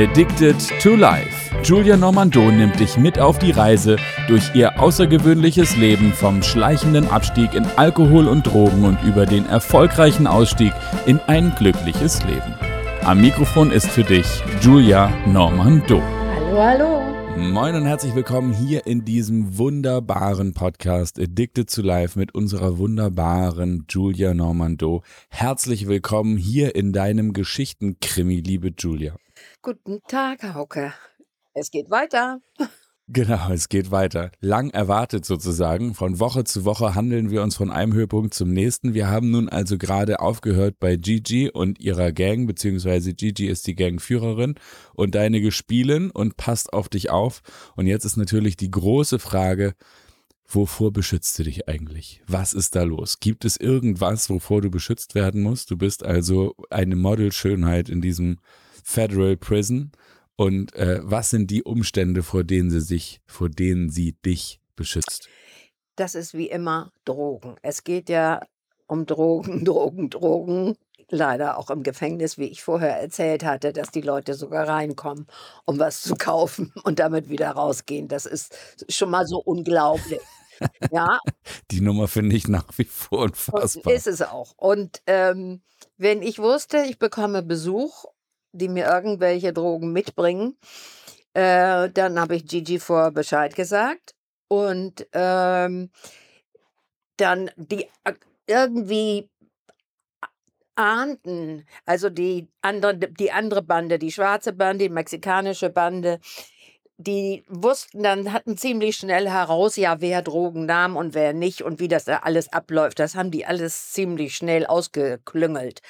Addicted to Life. Julia Normando nimmt dich mit auf die Reise durch ihr außergewöhnliches Leben vom schleichenden Abstieg in Alkohol und Drogen und über den erfolgreichen Ausstieg in ein glückliches Leben. Am Mikrofon ist für dich Julia Normando. Hallo, hallo. Moin und herzlich willkommen hier in diesem wunderbaren Podcast Addicted to Life mit unserer wunderbaren Julia Normando. Herzlich willkommen hier in deinem Geschichtenkrimi, liebe Julia. Guten Tag, Hauke. Es geht weiter. Genau, es geht weiter. Lang erwartet sozusagen. Von Woche zu Woche handeln wir uns von einem Höhepunkt zum nächsten. Wir haben nun also gerade aufgehört bei Gigi und ihrer Gang, beziehungsweise Gigi ist die Gangführerin und deine Gespielen und passt auf dich auf. Und jetzt ist natürlich die große Frage, wovor beschützt du dich eigentlich? Was ist da los? Gibt es irgendwas, wovor du beschützt werden musst? Du bist also eine Modelschönheit in diesem Federal Prison und äh, was sind die Umstände, vor denen sie sich, vor denen sie dich beschützt? Das ist wie immer Drogen. Es geht ja um Drogen, Drogen, Drogen. Leider auch im Gefängnis, wie ich vorher erzählt hatte, dass die Leute sogar reinkommen, um was zu kaufen und damit wieder rausgehen. Das ist schon mal so unglaublich. Ja. Die Nummer finde ich nach wie vor unfassbar. Ist es auch. Und ähm, wenn ich wusste, ich bekomme Besuch die mir irgendwelche Drogen mitbringen. Äh, dann habe ich Gigi vor Bescheid gesagt und ähm, dann die äh, irgendwie ahnten, also die andere, die andere Bande, die schwarze Bande, die mexikanische Bande, die wussten dann, hatten ziemlich schnell heraus, ja, wer Drogen nahm und wer nicht und wie das da alles abläuft. Das haben die alles ziemlich schnell ausgeklüngelt.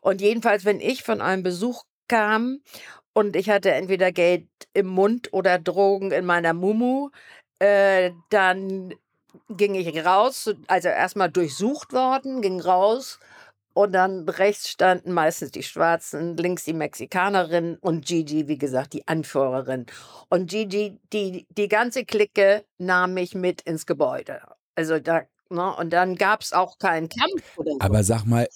Und jedenfalls, wenn ich von einem Besuch kam und ich hatte entweder Geld im Mund oder Drogen in meiner Mumu, äh, dann ging ich raus, also erstmal durchsucht worden, ging raus und dann rechts standen meistens die Schwarzen, links die Mexikanerin und Gigi, wie gesagt, die Anführerin. Und Gigi, die, die ganze Clique nahm mich mit ins Gebäude. Also da, ne, und dann gab es auch keinen Kampf oder so. Aber sag mal,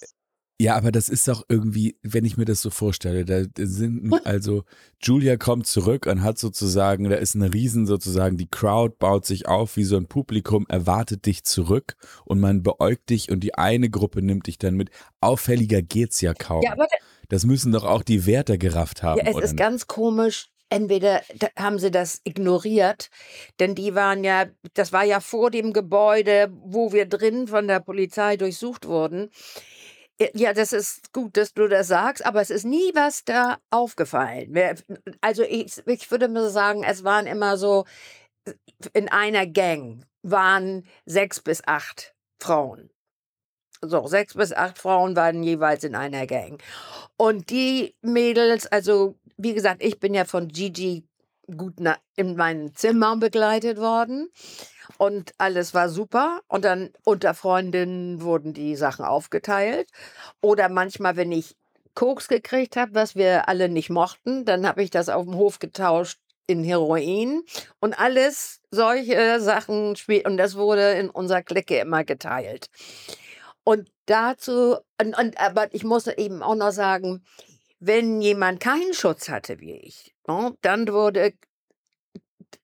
ja, aber das ist doch irgendwie, wenn ich mir das so vorstelle, da sind also Julia kommt zurück und hat sozusagen, da ist eine Riesen sozusagen, die Crowd baut sich auf wie so ein Publikum, erwartet dich zurück und man beäugt dich und die eine Gruppe nimmt dich dann mit. Auffälliger geht's ja kaum. Ja, aber das müssen doch auch die Wärter gerafft haben. Ja, es ist nicht? ganz komisch. Entweder haben sie das ignoriert, denn die waren ja, das war ja vor dem Gebäude, wo wir drin von der Polizei durchsucht wurden. Ja, das ist gut, dass du das sagst, aber es ist nie was da aufgefallen. Also ich, ich würde mal sagen, es waren immer so, in einer Gang waren sechs bis acht Frauen. So, sechs bis acht Frauen waren jeweils in einer Gang. Und die Mädels, also wie gesagt, ich bin ja von Gigi gut in meinem Zimmer begleitet worden und alles war super. Und dann unter Freundinnen wurden die Sachen aufgeteilt. Oder manchmal, wenn ich Koks gekriegt habe, was wir alle nicht mochten, dann habe ich das auf dem Hof getauscht in Heroin und alles solche Sachen und das wurde in unserer Clique immer geteilt. Und dazu, und, und, aber ich muss eben auch noch sagen, wenn jemand keinen Schutz hatte wie ich, ne, dann wurde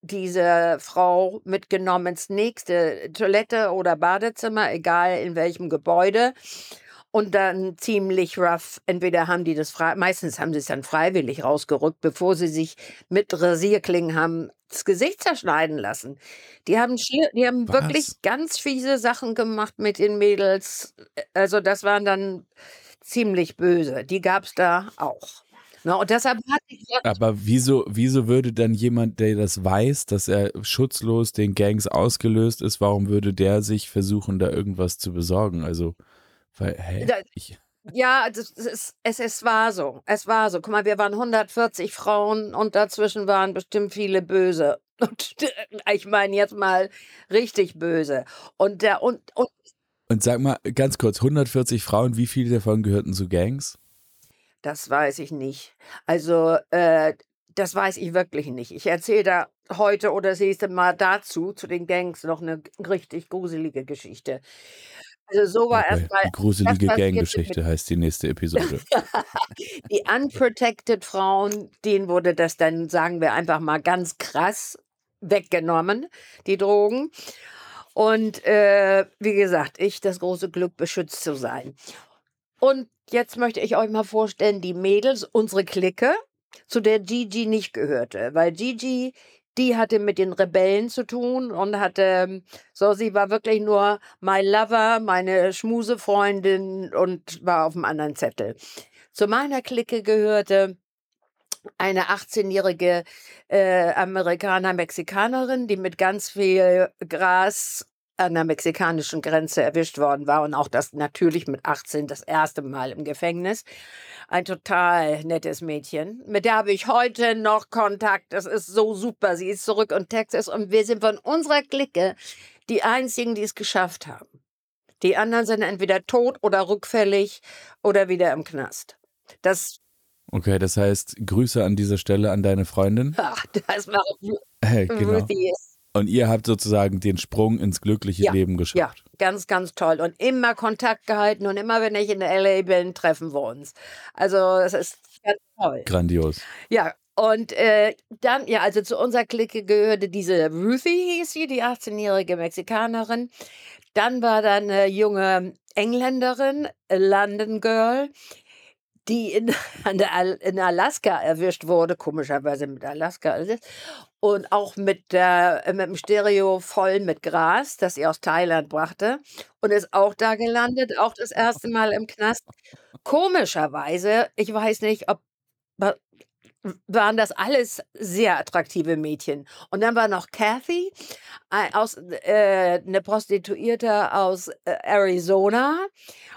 diese Frau mitgenommen ins nächste Toilette oder Badezimmer, egal in welchem Gebäude. Und dann ziemlich rough. Entweder haben die das frei, meistens haben sie es dann freiwillig rausgerückt, bevor sie sich mit Rasierklingen haben das Gesicht zerschneiden lassen. Die haben, die haben wirklich ganz fiese Sachen gemacht mit den Mädels. Also das waren dann ziemlich böse. Die gab es da auch. Na, und deshalb ich Aber wieso, wieso würde dann jemand, der das weiß, dass er schutzlos den Gangs ausgelöst ist, warum würde der sich versuchen, da irgendwas zu besorgen? Also, weil, hä? Da, ja, das ist, es, es war so. Es war so. Guck mal, wir waren 140 Frauen und dazwischen waren bestimmt viele böse. Und ich meine jetzt mal richtig böse. Und der und, und und sag mal ganz kurz, 140 Frauen, wie viele davon gehörten zu Gangs? Das weiß ich nicht. Also, äh, das weiß ich wirklich nicht. Ich erzähle da heute oder das nächste Mal dazu, zu den Gangs, noch eine richtig gruselige Geschichte. Also so war Okay. erstmal Die gruselige Ganggeschichte heißt die nächste Episode. die unprotected Frauen, denen wurde das dann, sagen wir einfach mal ganz krass weggenommen, die Drogen. Und äh, wie gesagt, ich das große Glück, beschützt zu sein. Und jetzt möchte ich euch mal vorstellen, die Mädels, unsere Clique, zu der Gigi nicht gehörte. Weil Gigi, die hatte mit den Rebellen zu tun und hatte, so, sie war wirklich nur my lover, meine Schmusefreundin und war auf dem anderen Zettel. Zu meiner Clique gehörte eine 18-jährige äh, Amerikaner-Mexikanerin, die mit ganz viel Gras an der mexikanischen Grenze erwischt worden war und auch das natürlich mit 18 das erste Mal im Gefängnis. Ein total nettes Mädchen. Mit der habe ich heute noch Kontakt. Das ist so super. Sie ist zurück in Texas und wir sind von unserer Clique die einzigen, die es geschafft haben. Die anderen sind entweder tot oder rückfällig oder wieder im Knast. Das, Okay, das heißt, Grüße an dieser Stelle an deine Freundin. ach, das war Hey, genau. Ruthie Und ihr habt sozusagen den Sprung ins glückliche Ja, Leben Ja, geschafft. ganz, ganz toll. Und immer Kontakt gehalten und immer, wenn ich in LA bin, treffen wir uns. Also, es ist ganz toll. Grandios. Ja, und äh, dann, ja, also zu unserer Clique gehörte diese Ruthie, hieß sie, die 18-jährige Mexikanerin. Dann war da eine junge Engländerin, London Girl, die in, der, in Alaska erwischt wurde, komischerweise mit Alaska. alles. Und auch mit, der, mit dem Stereo voll mit Gras, das sie aus Thailand brachte. Und ist auch da gelandet, auch das erste Mal im Knast. Komischerweise, ich weiß nicht, ob waren das alles sehr attraktive Mädchen. Und dann war noch Kathy, ein- aus, äh, eine Prostituierte aus äh, Arizona.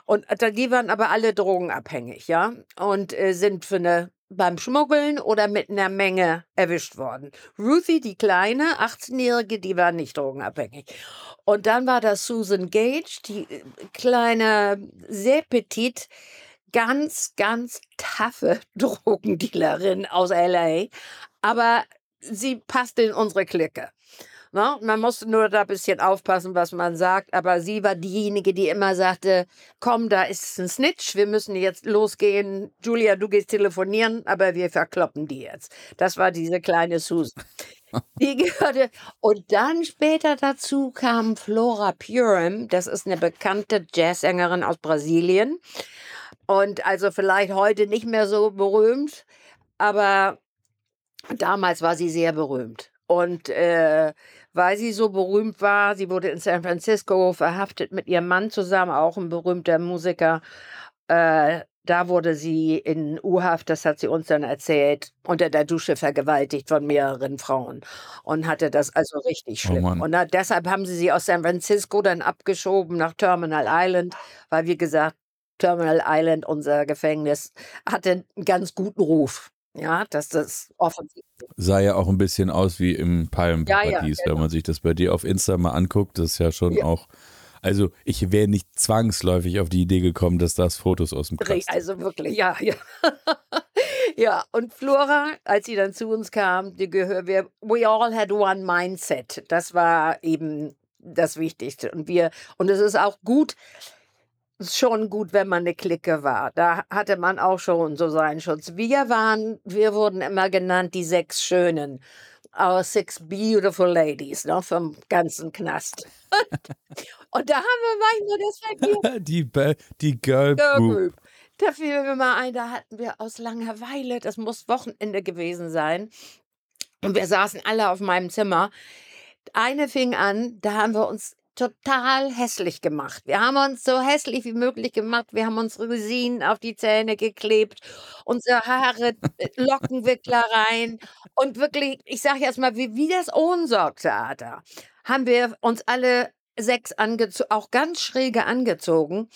Und da- die waren aber alle drogenabhängig, ja. Und äh, sind für eine, beim Schmuggeln oder mit einer Menge erwischt worden. Ruthie, die kleine, 18-Jährige, die war nicht drogenabhängig. Und dann war da Susan Gage, die äh, kleine, sehr petit, ganz, ganz taffe Drogendealerin aus LA. Aber sie passte in unsere Clique. Ne? Man musste nur da ein bisschen aufpassen, was man sagt. Aber sie war diejenige, die immer sagte: Komm, da ist ein Snitch, wir müssen jetzt losgehen. Julia, du gehst telefonieren, aber wir verkloppen die jetzt. Das war diese kleine Susan. Die gehörte. Und dann später dazu kam Flora Purim. Das ist eine bekannte Jazzsängerin aus Brasilien. Und also vielleicht heute nicht mehr so berühmt, aber damals war sie sehr berühmt. Und äh, weil sie so berühmt war, sie wurde in San Francisco verhaftet mit ihrem Mann zusammen, auch ein berühmter Musiker. Äh, da wurde sie in U-Haft, das hat sie uns dann erzählt, unter der Dusche vergewaltigt von mehreren Frauen und hatte das also richtig Oh schlimm. Mann. und da, deshalb haben sie sie aus San Francisco dann abgeschoben nach Terminal Island, weil wie gesagt, Terminal Island, unser Gefängnis, hatte einen ganz guten Ruf. Ja, dass das offensichtlich. Sah ja auch ein bisschen aus wie im Palmenparadies, Ja, ja, wenn man sich das bei dir auf Insta mal anguckt. Das ist ja schon Ja. auch. Also, ich wäre nicht zwangsläufig auf die Idee gekommen, dass das Fotos aus dem Knast sind. Also wirklich, ja, ja. ja, und Flora, als sie dann zu uns kam, die gehör, wir, we all had one mindset. Das war eben das Wichtigste. Und wir, und es ist auch gut, schon gut, wenn man eine Clique war. Da hatte man auch schon so seinen Schutz. Wir waren, wir wurden immer genannt die sechs Schönen. Our six beautiful ladies, ne, vom ganzen Knast. Und da haben wir manchmal das vergessen. die, die Girl Girl Group. Group. Da fiel mir mal ein, da hatten wir aus Langeweile, das muss Wochenende gewesen sein, und wir saßen alle auf meinem Zimmer. Eine fing an, da haben wir uns total hässlich gemacht. Wir haben uns so hässlich wie möglich gemacht. Wir haben uns Rosinen auf die Zähne geklebt, unsere Haare, äh, Lockenwickler rein. Und wirklich, ich sage jetzt mal, wie, wie das Ohnsorgtheater, haben wir uns alle sechs angezogen, auch ganz schräge angezogen.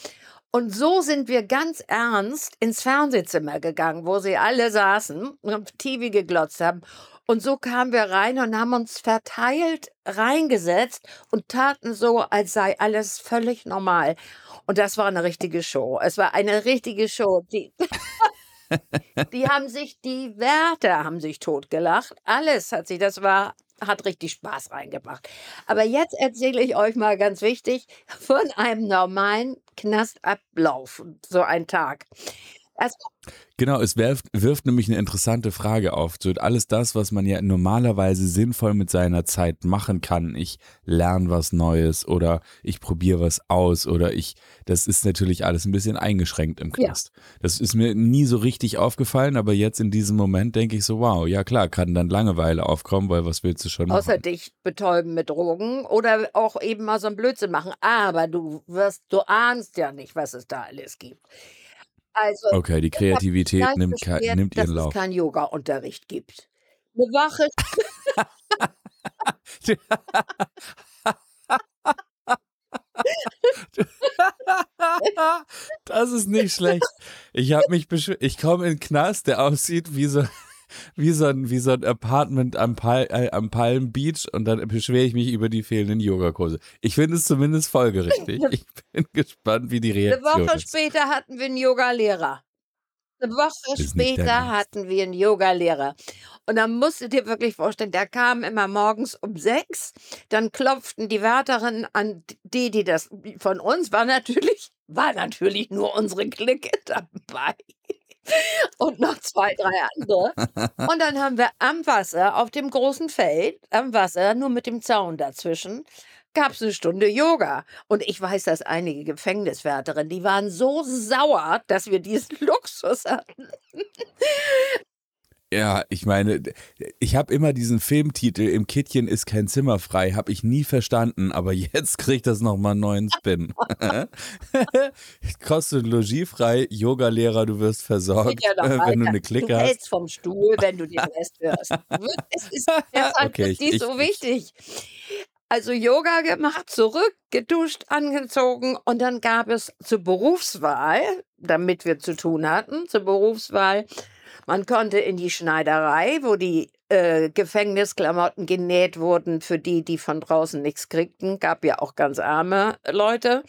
Und so sind wir ganz ernst ins Fernsehzimmer gegangen, wo sie alle saßen und auf TV geglotzt haben. Und so kamen wir rein und haben uns verteilt reingesetzt und taten so, als sei alles völlig normal. Und das war eine richtige Show. Es war eine richtige Show. Die, die haben sich, die Wärter haben sich totgelacht. Alles hat sich, das war hat richtig Spaß reingebracht. Aber jetzt erzähle ich euch mal ganz wichtig von einem normalen Knastablauf, so ein Tag. Also, genau, es wirft, wirft nämlich eine interessante Frage auf. So alles das, was man ja normalerweise sinnvoll mit seiner Zeit machen kann. Ich lerne was Neues oder ich probiere was aus oder ich, das ist natürlich alles ein bisschen eingeschränkt im Knast. Ja. Das ist mir nie so richtig aufgefallen, aber jetzt in diesem Moment denke ich so, wow, ja klar, kann dann Langeweile aufkommen, weil was willst du schon machen? Außer dich betäuben mit Drogen oder auch eben mal so ein Blödsinn machen. Aber du wirst, du ahnst ja nicht, was es da alles gibt. Also, okay, die Kreativität nimmt, beschwert, nimmt ihren Lauf. Dass es keinen Yoga-Unterricht gibt. Eine Wache. das ist nicht schlecht. Ich habe mich ich komme in den Knast, der aussieht wie so wie so ein, wie so ein Apartment am, Pal äh, am Palm Beach und dann beschwere ich mich über die fehlenden Yogakurse. Ich finde es zumindest folgerichtig. Ich bin gespannt, wie die Reaktion ist. Eine Woche ist. später hatten wir einen Yogalehrer. Eine Woche später hatten wir einen Yogalehrer. Und dann musst du dir wirklich vorstellen, der kam immer morgens um sechs, dann klopften die Wärterinnen an die, die das von uns war natürlich, war natürlich nur unsere Clique dabei und noch zwei, drei andere. Und dann haben wir am Wasser, auf dem großen Feld, am Wasser, nur mit dem Zaun dazwischen, gab es eine Stunde Yoga. Und ich weiß, dass einige Gefängniswärterinnen, die waren so sauer, dass wir diesen Luxus hatten. Ja, ich meine, ich habe immer diesen Filmtitel Im Kittchen ist kein Zimmer frei, habe ich nie verstanden, aber jetzt kriegt das nochmal einen neuen Spin. Kostet logiefrei, Yogalehrer, du wirst versorgt, ja wenn du eine Clique du hast. Du hältst vom Stuhl, wenn du den Rest hörst. Es ist deshalb okay, ich, nicht so wichtig. Also Yoga gemacht, zurück, geduscht, angezogen und dann gab es zur Berufswahl, damit wir zu tun hatten, zur Berufswahl man konnte in die Schneiderei, wo die äh, Gefängnisklamotten genäht wurden für die, die von draußen nichts kriegten. Gab ja auch ganz arme Leute.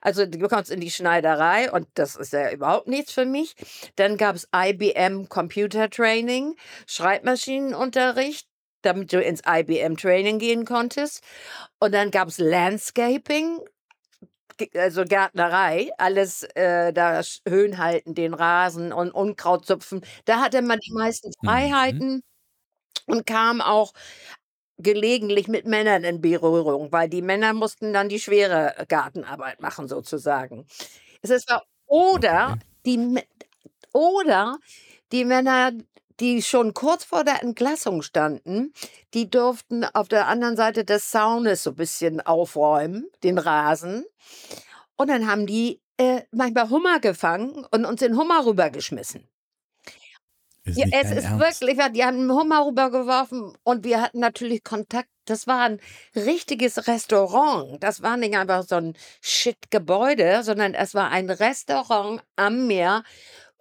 Also du kommst in die Schneiderei und das ist ja überhaupt nichts für mich. Dann gab es IBM Computer Training, Schreibmaschinenunterricht damit du ins IBM Training gehen konntest. Und dann gab es Landscaping, also Gärtnerei, alles da da Höhen halten, den Rasen und Unkraut zupfen. Da hatte man die meisten Mhm. Freiheiten und kam auch gelegentlich mit Männern in Berührung, weil die Männer mussten dann die schwere Gartenarbeit machen sozusagen. Es ist oder Okay. die oder die Männer, die schon kurz vor der Entlassung standen, die durften auf der anderen Seite des Zaunes so ein bisschen aufräumen, den Rasen. Und dann haben die äh, manchmal Hummer gefangen und uns den Hummer rübergeschmissen. Ist ja, es ist Ernst? wirklich, die haben einen Hummer rübergeworfen und wir hatten natürlich Kontakt. Das war ein richtiges Restaurant. Das war nicht einfach so ein Shit-Gebäude, sondern es war ein Restaurant am Meer,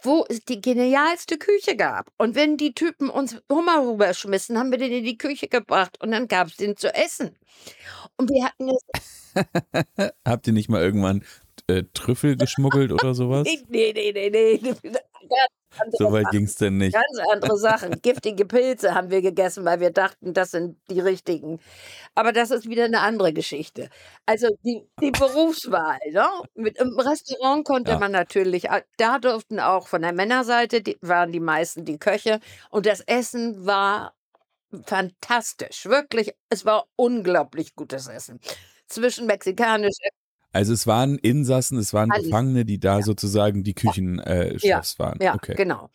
wo es die genialste Küche gab. Und wenn die Typen uns Hummer rüberschmissen, haben wir den in die Küche gebracht und dann gab es den zu essen. Und wir hatten es. Habt ihr nicht mal irgendwann äh, Trüffel geschmuggelt oder sowas? Nee, nee, nee, nee. So weit ging es denn nicht. Ganz andere Sachen. Giftige Pilze haben wir gegessen, weil wir dachten, das sind die richtigen. Aber das ist wieder eine andere Geschichte. Also die, die Berufswahl. Ne? Mit, Im Restaurant konnte ja. man natürlich, da durften auch von der Männerseite, die, waren die meisten die Köche. Und das Essen war fantastisch. Wirklich, es war unglaublich gutes Essen. Zwischen mexikanisch, also es waren Insassen, es waren Alles. Gefangene, die da ja. sozusagen die Küchenchefs äh, ja. waren. Ja, okay. genau.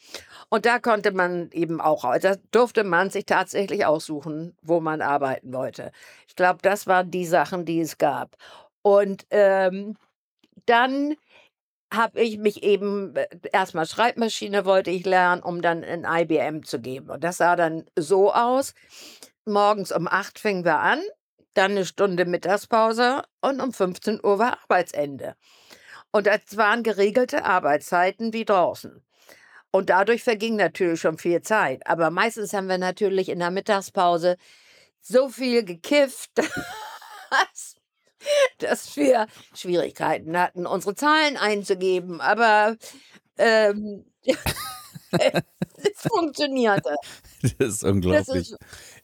Und da konnte man eben auch, da durfte man sich tatsächlich aussuchen, wo man arbeiten wollte. Ich glaube, das waren die Sachen, die es gab. Und ähm, dann habe ich mich eben äh, erstmal Schreibmaschine wollte ich lernen, um dann in IBM zu geben. Und das sah dann so aus. Morgens um acht fingen wir an dann eine Stunde Mittagspause und um 15 Uhr war Arbeitsende. Und das waren geregelte Arbeitszeiten wie draußen. Und dadurch verging natürlich schon viel Zeit. Aber meistens haben wir natürlich in der Mittagspause so viel gekifft, dass, dass wir Schwierigkeiten hatten, unsere Zahlen einzugeben. Aber ähm, es funktionierte. Das ist unglaublich. Das ist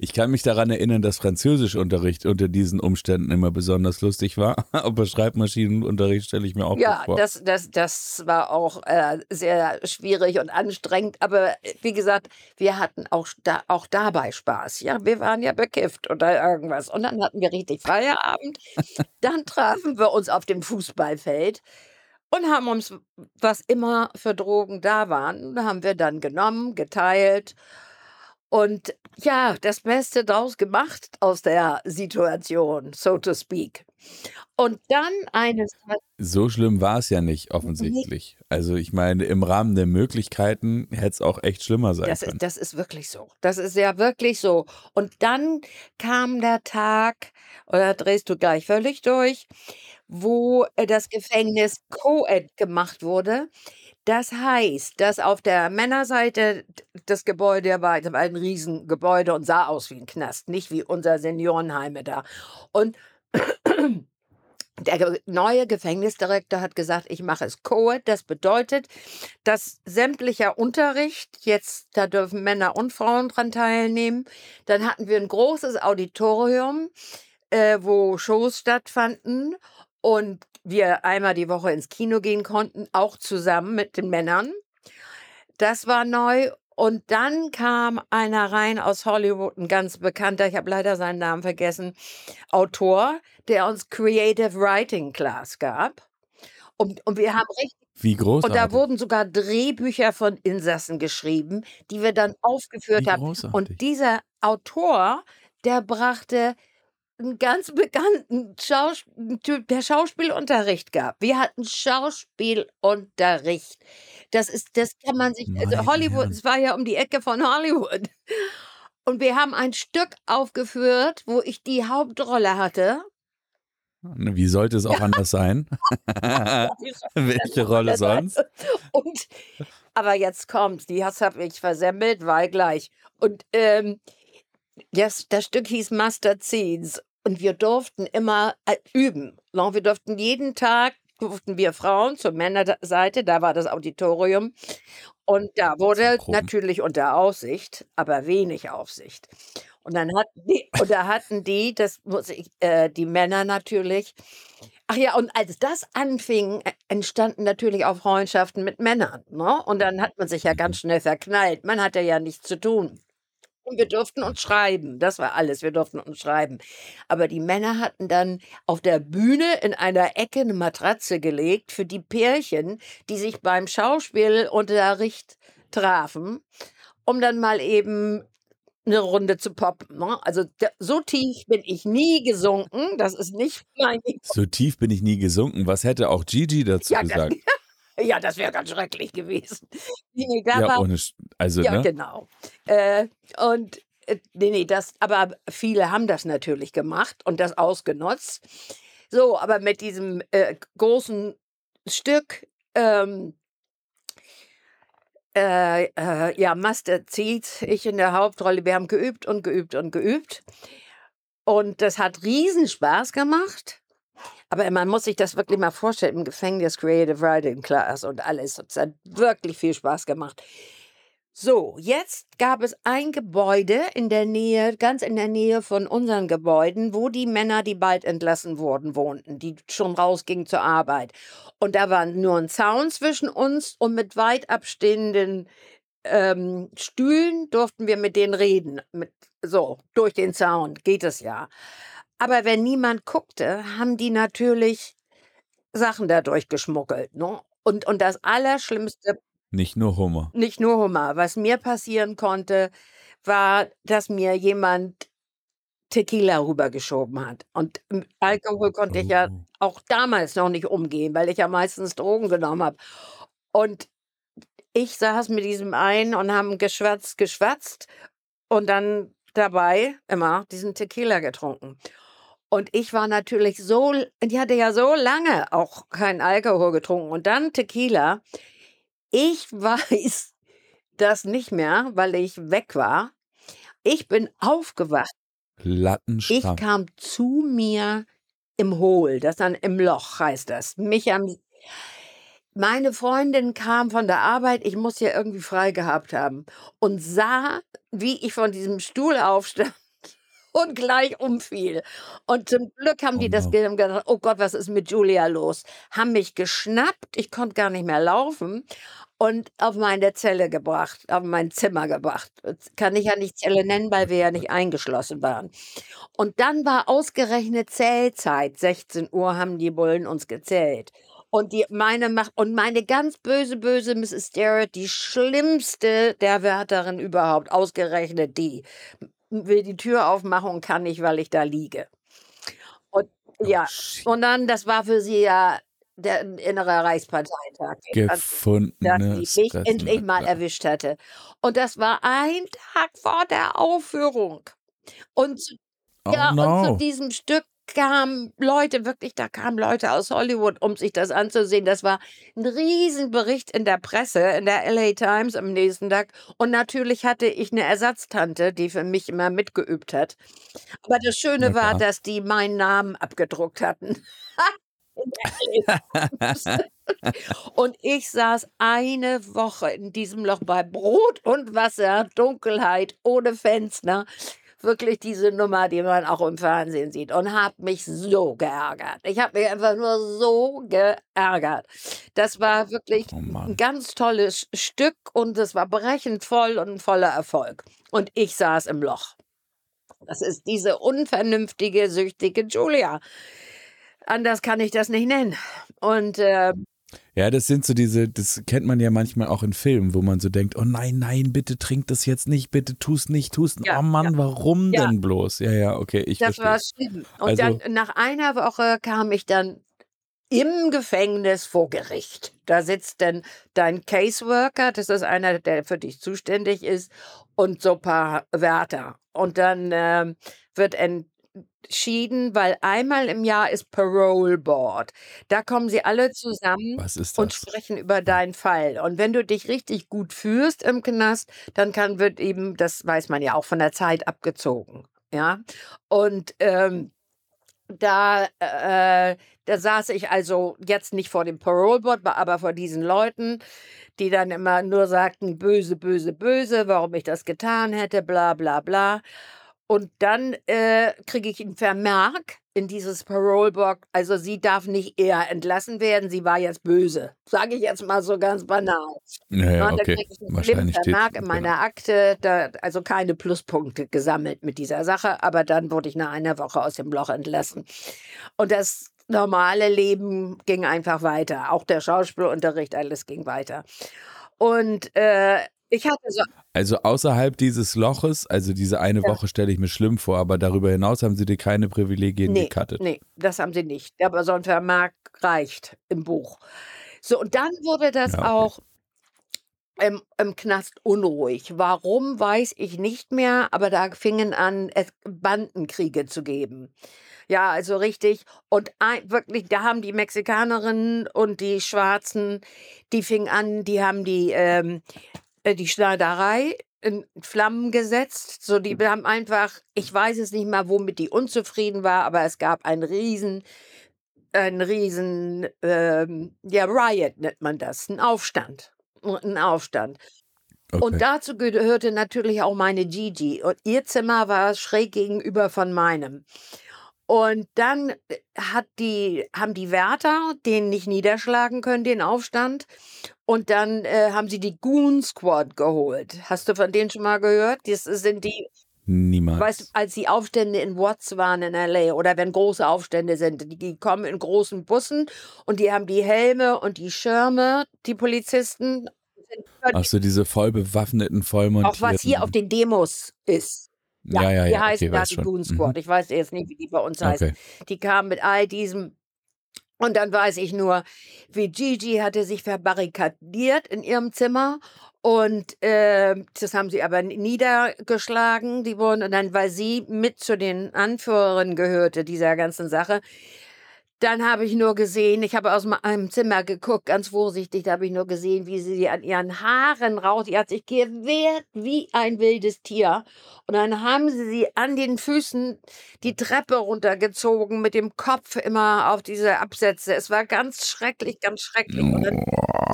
ich kann mich daran erinnern, dass Französischunterricht unter diesen Umständen immer besonders lustig war. Aber Schreibmaschinenunterricht stelle ich mir auch ja, vor. Ja, das, das, das war auch äh, sehr schwierig und anstrengend. Aber äh, wie gesagt, wir hatten auch, da, auch dabei Spaß. Ja, wir waren ja bekifft oder irgendwas. Und dann hatten wir richtig Feierabend. dann trafen wir uns auf dem Fußballfeld und haben uns, was immer für Drogen da waren, haben wir dann genommen, geteilt und ja, das Beste draus gemacht aus der Situation, so to speak. Und dann eines. So schlimm war es ja nicht, offensichtlich. Also, ich meine, im Rahmen der Möglichkeiten hätte es auch echt schlimmer sein das können. Ist, das ist wirklich so. Das ist ja wirklich so. Und dann kam der Tag, oder drehst du gleich völlig durch, wo äh, das Gefängnis Co-Ed gemacht wurde. Das heißt, dass auf der Männerseite das Gebäude war ein Riesengebäude und sah aus wie ein Knast, nicht wie unser Seniorenheime da. Und der neue Gefängnisdirektor hat gesagt, ich mache es Co-ed. Das bedeutet, dass sämtlicher Unterricht, jetzt, da dürfen Männer und Frauen dran teilnehmen. Dann hatten wir ein großes Auditorium, äh, wo Shows stattfanden und wir einmal die Woche ins Kino gehen konnten, auch zusammen mit den Männern. Das war neu. Und dann kam einer rein aus Hollywood, ein ganz bekannter, ich habe leider seinen Namen vergessen, Autor, der uns Creative Writing Class gab. Und, und wir haben richtig. Wie groß? Und da wurden sogar Drehbücher von Insassen geschrieben, die wir dann aufgeführt haben. Und dieser Autor, der brachte einen ganz bekannten Schaus Typ, der Schauspielunterricht gab. Wir hatten Schauspielunterricht. Das ist, das kann man sich, also Hollywood, es war ja um die Ecke von Hollywood. Und wir haben ein Stück aufgeführt, wo ich die Hauptrolle hatte. Wie sollte es auch anders sein? Welche Rolle sonst? Und, aber jetzt kommt, die habe ich versemmelt, weil gleich. Und ähm, das, das Stück hieß Master Scenes und wir durften immer äh, üben. Wir durften jeden Tag, durften wir Frauen zur Männerseite, da war das Auditorium. Und da wurde natürlich unter Aussicht, aber wenig Aufsicht. Und dann hatten die, und da hatten die, das muss ich, äh, die Männer natürlich. Ach ja, und als das anfing, äh, entstanden natürlich auch Freundschaften mit Männern. Ne? Und dann hat man sich ja ganz schnell verknallt. Man hatte ja nichts zu tun. Und wir durften uns schreiben. Das war alles. Wir durften uns schreiben. Aber die Männer hatten dann auf der Bühne in einer Ecke eine Matratze gelegt für die Pärchen, die sich beim Schauspielunterricht trafen, um dann mal eben eine Runde zu poppen. Ne? Also so tief bin ich nie gesunken. Das ist nicht mein. So tief bin ich nie gesunken. Was hätte auch Gigi dazu Ja, gesagt? ja, das wäre ganz schrecklich gewesen. Nee, da Ja, war, ohne, also, Ja, ne? genau. Äh, und äh, nee, nee, das, aber viele haben das natürlich gemacht und das ausgenutzt. So, aber mit diesem äh, großen Stück, ähm, äh, äh, ja, Master zieht, ich in der Hauptrolle, wir haben geübt und geübt und geübt. Und das hat riesen Spaß gemacht. Aber man muss sich das wirklich mal vorstellen, im Gefängnis Creative Writing Class und alles. Es hat wirklich viel Spaß gemacht. So, jetzt gab es ein Gebäude in der Nähe, ganz in der Nähe von unseren Gebäuden, wo die Männer, die bald entlassen wurden, wohnten, die schon rausgingen zur Arbeit. Und da war nur ein Zaun zwischen uns und mit weit abstehenden ähm, Stühlen durften wir mit denen reden. Mit, so, durch den Zaun geht es ja. Aber wenn niemand guckte, haben die natürlich Sachen dadurch geschmuggelt. Ne? Und, und das Allerschlimmste Nicht nur Hummer. nicht nur Hummer. Was mir passieren konnte, war, dass mir jemand Tequila rübergeschoben hat. Und mit Alkohol konnte ich ja Oh. auch damals noch nicht umgehen, weil ich ja meistens Drogen genommen habe. Und ich saß mit diesem einen und haben geschwatzt, geschwatzt und dann dabei immer diesen Tequila getrunken. Und ich war natürlich so, ich hatte ja so lange auch keinen Alkohol getrunken und dann Tequila. Ich weiß das nicht mehr, weil ich weg war. Ich bin aufgewacht. Ich Lattenstramm. kam zu mir im Hohl, das dann im Loch heißt das. Mich am meine Freundin kam von der Arbeit, ich muss ja irgendwie frei gehabt haben und sah, wie ich von diesem Stuhl aufstand und gleich umfiel. Und zum Glück haben Oh die das no. gedacht, oh Gott, was ist mit Julia los? Haben mich geschnappt, ich konnte gar nicht mehr laufen und auf meine Zelle gebracht, auf mein Zimmer gebracht. Das kann ich ja nicht Zelle nennen, weil wir ja nicht eingeschlossen waren. Und dann war ausgerechnet Zählzeit. 16 Uhr haben die Bullen uns gezählt. Und die, meine macht, und meine ganz böse, böse Mrs. Starrett, die schlimmste der Wärterin überhaupt, ausgerechnet die, will die Tür aufmachen und kann nicht, weil ich da liege. Und Oh, ja, und dann, das war für sie ja der innere Reichsparteitag. Also, dass sie Gefundenes mich endlich mal erwischt hatte. Und das war ein Tag vor der Aufführung. Und zu, Oh ja, und zu no. diesem Stück kamen Leute, wirklich, da kamen Leute aus Hollywood, um sich das anzusehen. Das war ein Riesenbericht in der Presse, in der LA Times am nächsten Tag. Und natürlich hatte ich eine Ersatztante, die für mich immer mitgeübt hat. Aber das Schöne war, dass die meinen Namen abgedruckt hatten. Und ich saß eine Woche in diesem Loch bei Brot und Wasser, Dunkelheit, ohne Fenster. Wirklich diese Nummer, die man auch im Fernsehen sieht. Und habe mich so geärgert. Ich habe mich einfach nur so geärgert. Das war wirklich Oh ein ganz tolles Stück und es war brechend voll und ein voller Erfolg. Und ich saß im Loch. Das ist diese unvernünftige, süchtige Julia. Anders kann ich das nicht nennen. Und äh, Ja, das sind so diese, das kennt man ja manchmal auch in Filmen, wo man so denkt, oh nein, nein, bitte trink das jetzt nicht, bitte tu's nicht, tu's nicht. Ja, Oh Mann, warum Ja. denn bloß? Ja, ja, okay, ich Das war verstehe. schlimm. Und Also- dann nach einer Woche kam ich dann im Gefängnis vor Gericht. Da sitzt dann dein Caseworker, das ist einer, der für dich zuständig ist, und so ein paar Wärter. Und dann ähm, wird entschieden, weil einmal im Jahr ist Parole Board. Da kommen sie alle zusammen und sprechen über deinen Fall. Und wenn du dich richtig gut fühlst im Knast, dann kann, wird eben, das weiß man ja auch, von der Zeit abgezogen. Ja. Und ähm, da, äh, da saß ich also jetzt nicht vor dem Parole Board, aber vor diesen Leuten, die dann immer nur sagten, böse, böse, böse, warum ich das getan hätte, bla bla bla. Und dann äh, kriege ich einen Vermerk in dieses Parole Board. Also sie darf nicht eher entlassen werden, sie war jetzt böse. Sage ich jetzt mal so ganz banal. Ja, Ja, ja, und dann okay. kriege ich einen Wahrscheinlich Vermerk in genau. meiner Akte, da, also keine Pluspunkte gesammelt mit dieser Sache, aber dann wurde ich nach einer Woche aus dem Loch entlassen. Und das normale Leben ging einfach weiter. Auch der Schauspielunterricht, alles ging weiter. Und äh, ich hatte so, Also außerhalb dieses Loches, also diese eine Ja. Woche stelle ich mir schlimm vor, aber darüber hinaus haben sie dir keine Privilegien nee, gecuttet. nee, das haben sie nicht. Aber so ein Vermerk reicht im Buch. So, und dann wurde das Ja, okay. auch im, im Knast unruhig. Warum, weiß ich nicht mehr, aber da fingen an, es Bandenkriege zu geben. Ja, also richtig. Und ein, wirklich, da haben die Mexikanerinnen und die Schwarzen, die fingen an, die haben die, ähm, äh, die Schneiderei in Flammen gesetzt. So, die haben einfach, ich weiß es nicht mal, womit die unzufrieden war, aber es gab einen riesen, einen riesen, ähm, ja, Riot nennt man das, ein Aufstand. Ein Aufstand. Okay. Und dazu gehörte natürlich auch meine Gigi. Und ihr Zimmer war schräg gegenüber von meinem. Und dann äh, hat die, haben die Wärter den nicht niederschlagen können, den Aufstand. Und dann äh, haben sie die Goon Squad geholt. Hast du von denen schon mal gehört? Das sind die, Niemals. weißt du, als die Aufstände in Watts waren in L.A. oder wenn große Aufstände sind, die, kommen in großen Bussen und die haben die Helme und die Schirme, die Polizisten. sind über Ach so, diese voll bewaffneten, voll auch was hier auf den Demos ist. Ja, ja, die ja. heißen okay, da die. Goon Mhm. Squad. Ich weiß jetzt nicht, wie die bei uns heißen. Okay. Die kamen mit all diesem. Und dann weiß ich nur, wie Gigi hatte sich verbarrikadiert in ihrem Zimmer. Und äh, das haben sie aber niedergeschlagen, die wurden. Und dann, weil sie mit zu den Anführerinnen gehörte dieser ganzen Sache, dann habe ich nur gesehen, ich habe aus meinem Zimmer geguckt, ganz vorsichtig, da habe ich nur gesehen, wie sie an ihren Haaren raus, die hat sich gewehrt wie ein wildes Tier. Und dann haben sie sie an den Füßen die Treppe runtergezogen, mit dem Kopf immer auf diese Absätze. Es war ganz schrecklich, ganz schrecklich.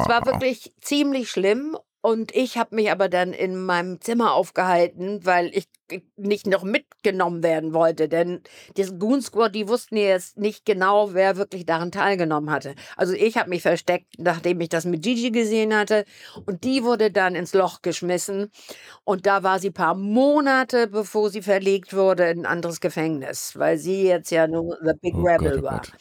Es war wirklich ziemlich schlimm. Und ich habe mich aber dann in meinem Zimmer aufgehalten, weil ich nicht noch mitgenommen werden wollte. Denn das Goon Squad, die wussten jetzt nicht genau, wer wirklich daran teilgenommen hatte. Also ich habe mich versteckt, nachdem ich das mit Gigi gesehen hatte. Und die wurde dann ins Loch geschmissen. Und da war sie ein paar Monate, bevor sie verlegt wurde, in ein anderes Gefängnis, weil sie jetzt ja nur The Big oh Rebel Gott, oh war. Gott.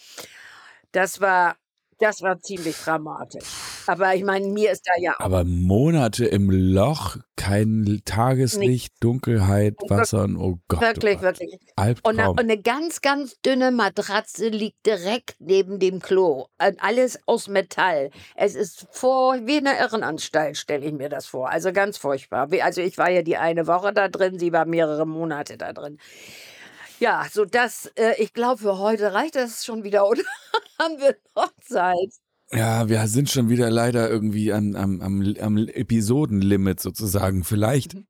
Das war das war ziemlich dramatisch. Aber ich meine, mir ist da ja auch. Aber Monate im Loch, kein Tageslicht, nicht. Dunkelheit, Wasser und oh Gott. Wirklich, oh Gott. wirklich. Und, und, eine ganz, ganz dünne Matratze liegt direkt neben dem Klo. Alles aus Metall. Es ist vor, wie eine Irrenanstalt, stelle ich mir das vor. Also ganz furchtbar. Also ich war ja die eine Woche da drin, sie war mehrere Monate da drin. Ja, so das, äh, ich glaube, für heute reicht das schon wieder, oder haben wir noch Zeit? Ja, wir sind schon wieder leider irgendwie an, am, am, am Episodenlimit sozusagen. Vielleicht mhm.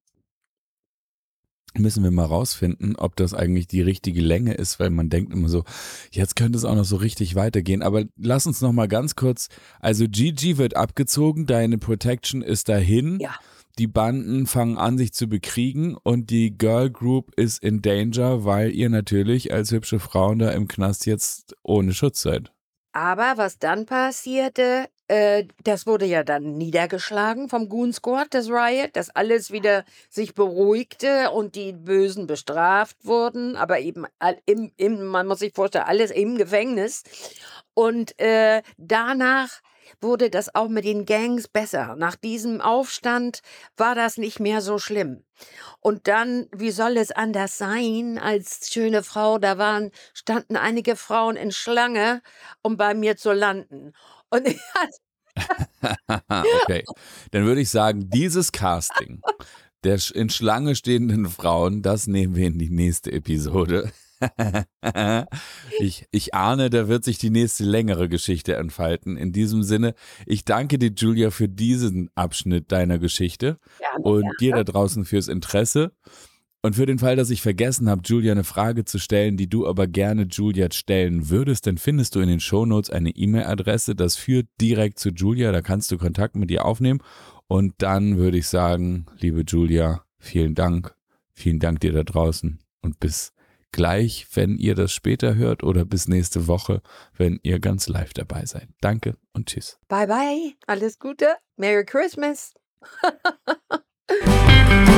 müssen wir mal rausfinden, ob das eigentlich die richtige Länge ist, weil man denkt immer so, jetzt könnte es auch noch so richtig weitergehen. Aber lass uns noch mal ganz kurz, also Gigi wird abgezogen, deine Protection ist dahin. Ja die Banden fangen an, sich zu bekriegen und die Girl Group ist in Danger, weil ihr natürlich als hübsche Frauen da im Knast jetzt ohne Schutz seid. Aber was dann passierte, äh, das wurde ja dann niedergeschlagen vom Goon Squad, das Riot, dass alles wieder sich beruhigte und die Bösen bestraft wurden, aber eben im, im man muss sich vorstellen, alles im Gefängnis. Und äh, danach wurde das auch mit den Gangs besser. Nach diesem Aufstand war das nicht mehr so schlimm. Und dann, wie soll es anders sein, als schöne Frau, da waren, standen einige Frauen in Schlange, um bei mir zu landen. Und ich okay, dann würde ich sagen, dieses Casting der in Schlange stehenden Frauen, das nehmen wir in die nächste Episode. ich, ich ahne, da wird sich die nächste längere Geschichte entfalten. In diesem Sinne, ich danke dir, Julia, für diesen Abschnitt deiner Geschichte gerne, und gerne. dir da draußen fürs Interesse. Und für den Fall, dass ich vergessen habe, Julia eine Frage zu stellen, die du aber gerne Julia stellen würdest, dann findest du in den Shownotes eine E-Mail-Adresse. Das führt direkt zu Julia. Da kannst du Kontakt mit ihr aufnehmen. Und dann würde ich sagen, liebe Julia, vielen Dank. Vielen Dank dir da draußen und bis gleich, wenn ihr das später hört oder bis nächste Woche, wenn ihr ganz live dabei seid. Danke und tschüss. Bye bye. Alles Gute. Merry Christmas.